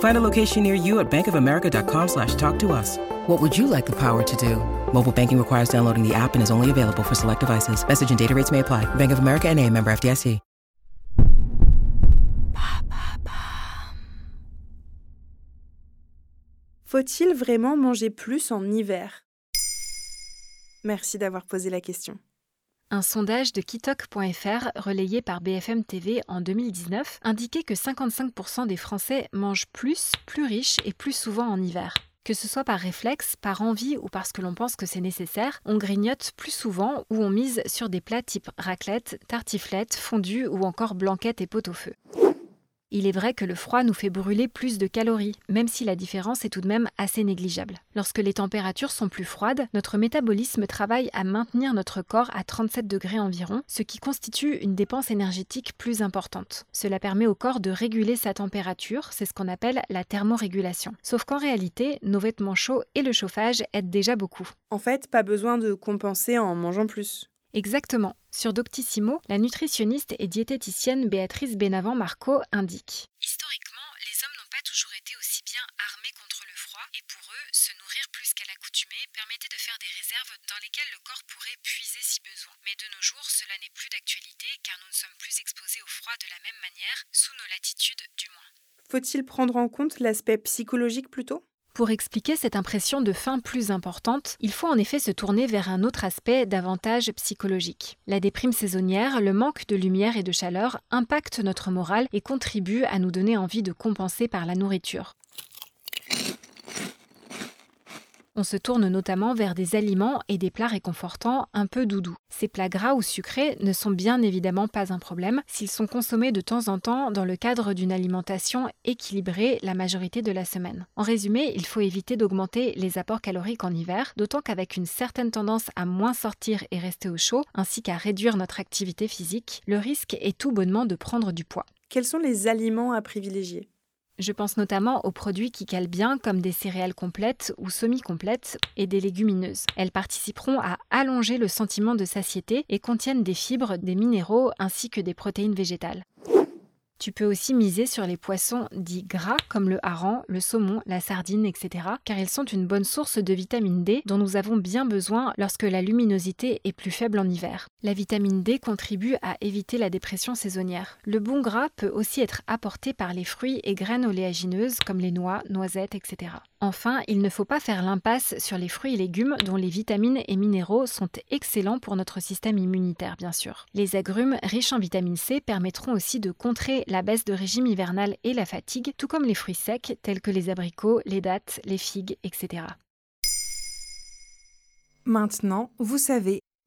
Find a location near you at bankofamerica.com slash talk to us. What would you like the power to do? Mobile banking requires downloading the app and is only available for select devices. Message and data rates may apply. Bank of America and a member FDIC. Faut-il vraiment manger plus en hiver Merci d'avoir posé la question. Un sondage de kitok.fr relayé par BFM TV en 2019 indiquait que 55% des Français mangent plus, plus riche et plus souvent en hiver. Que ce soit par réflexe, par envie ou parce que l'on pense que c'est nécessaire, on grignote plus souvent ou on mise sur des plats type raclette, tartiflette, fondue ou encore blanquette et pot-au-feu. Il est vrai que le froid nous fait brûler plus de calories, même si la différence est tout de même assez négligeable. Lorsque les températures sont plus froides, notre métabolisme travaille à maintenir notre corps à 37 degrés environ, ce qui constitue une dépense énergétique plus importante. Cela permet au corps de réguler sa température, c'est ce qu'on appelle la thermorégulation. Sauf qu'en réalité, nos vêtements chauds et le chauffage aident déjà beaucoup. En fait, pas besoin de compenser en mangeant plus. Exactement. Sur Doctissimo, la nutritionniste et diététicienne Béatrice Benavent-Marco indique Historiquement, les hommes n'ont pas toujours été aussi bien armés contre le froid, et pour eux, se nourrir plus qu'à l'accoutumée permettait de faire des réserves dans lesquelles le corps pourrait puiser si besoin. Mais de nos jours, cela n'est plus d'actualité car nous ne sommes plus exposés au froid de la même manière, sous nos latitudes du moins. Faut-il prendre en compte l'aspect psychologique plutôt? Pour expliquer cette impression de faim plus importante, il faut en effet se tourner vers un autre aspect davantage psychologique. La déprime saisonnière, le manque de lumière et de chaleur impactent notre morale et contribuent à nous donner envie de compenser par la nourriture. On se tourne notamment vers des aliments et des plats réconfortants un peu doudous. Ces plats gras ou sucrés ne sont bien évidemment pas un problème s'ils sont consommés de temps en temps dans le cadre d'une alimentation équilibrée la majorité de la semaine. En résumé, il faut éviter d'augmenter les apports caloriques en hiver, d'autant qu'avec une certaine tendance à moins sortir et rester au chaud, ainsi qu'à réduire notre activité physique, le risque est tout bonnement de prendre du poids. Quels sont les aliments à privilégier? Je pense notamment aux produits qui calent bien comme des céréales complètes ou semi-complètes et des légumineuses. Elles participeront à allonger le sentiment de satiété et contiennent des fibres, des minéraux ainsi que des protéines végétales. Tu peux aussi miser sur les poissons dits gras comme le hareng, le saumon, la sardine, etc. car ils sont une bonne source de vitamine D dont nous avons bien besoin lorsque la luminosité est plus faible en hiver. La vitamine D contribue à éviter la dépression saisonnière. Le bon gras peut aussi être apporté par les fruits et graines oléagineuses comme les noix, noisettes, etc. Enfin, il ne faut pas faire l'impasse sur les fruits et légumes dont les vitamines et minéraux sont excellents pour notre système immunitaire, bien sûr. Les agrumes riches en vitamine C permettront aussi de contrer la baisse de régime hivernal et la fatigue, tout comme les fruits secs tels que les abricots, les dattes, les figues, etc. Maintenant, vous savez,